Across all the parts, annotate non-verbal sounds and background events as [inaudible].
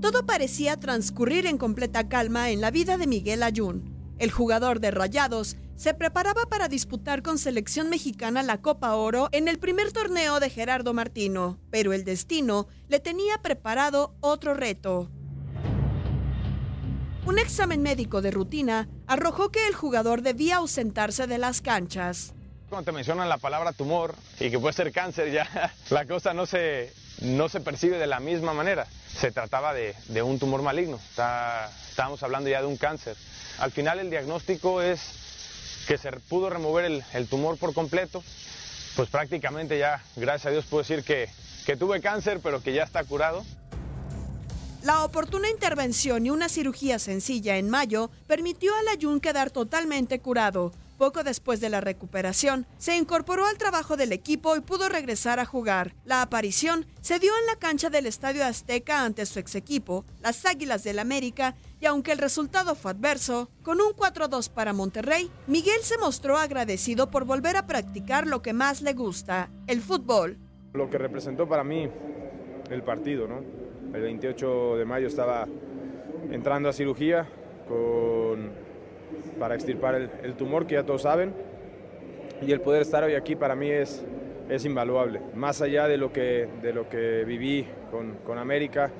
Todo parecía transcurrir en completa calma en la vida de Miguel Ayun. El jugador de Rayados se preparaba para disputar con selección mexicana la Copa Oro en el primer torneo de Gerardo Martino, pero el destino le tenía preparado otro reto. Un examen médico de rutina arrojó que el jugador debía ausentarse de las canchas. Cuando te mencionan la palabra tumor y que puede ser cáncer, ya [laughs] la cosa no se, no se percibe de la misma manera. Se trataba de, de un tumor maligno, Está- estábamos hablando ya de un cáncer. Al final el diagnóstico es que se pudo remover el, el tumor por completo. Pues prácticamente ya, gracias a Dios, puedo decir que, que tuve cáncer, pero que ya está curado. La oportuna intervención y una cirugía sencilla en mayo permitió al Ayun quedar totalmente curado. Poco después de la recuperación, se incorporó al trabajo del equipo y pudo regresar a jugar. La aparición se dio en la cancha del Estadio Azteca ante su ex equipo, las Águilas del América, y aunque el resultado fue adverso, con un 4-2 para Monterrey, Miguel se mostró agradecido por volver a practicar lo que más le gusta, el fútbol. Lo que representó para mí el partido, ¿no? El 28 de mayo estaba entrando a cirugía con, para extirpar el, tumor que ya todos saben y el poder estar hoy aquí para mí es, es invaluable. Más allá de lo que, de lo que viví con, con América,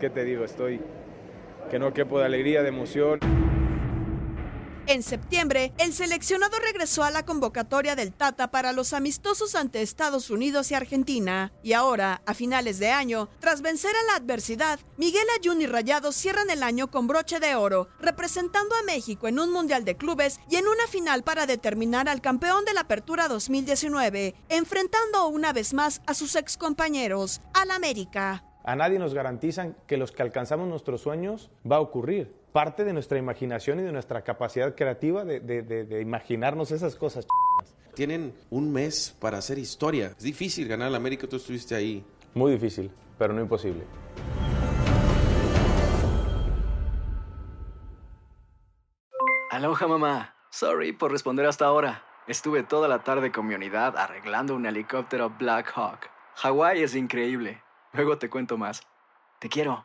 ¿qué te digo? Estoy que no quepo de alegría, de emoción. En septiembre, el seleccionado regresó a la convocatoria del Tata para los amistosos ante Estados Unidos y Argentina. Y ahora, a finales de año, tras vencer a la adversidad, Miguel Ayun y Rayados cierran el año con broche de oro, representando a México en un Mundial de Clubes y en una final para determinar al campeón de la Apertura 2019, enfrentando una vez más a sus excompañeros, al América. A nadie nos garantizan que los que alcanzamos nuestros sueños va a ocurrir. Parte de nuestra imaginación y de nuestra capacidad creativa de, de- de- de imaginarnos esas cosas. Tienen un mes para hacer historia. Es difícil ganar la América, tú estuviste ahí. Muy difícil, pero no imposible. Aloha mamá. Sorry por responder hasta ahora. Estuve toda la tarde con mi unidad arreglando un helicóptero Black Hawk. Hawái es increíble. Luego te cuento más. Te quiero.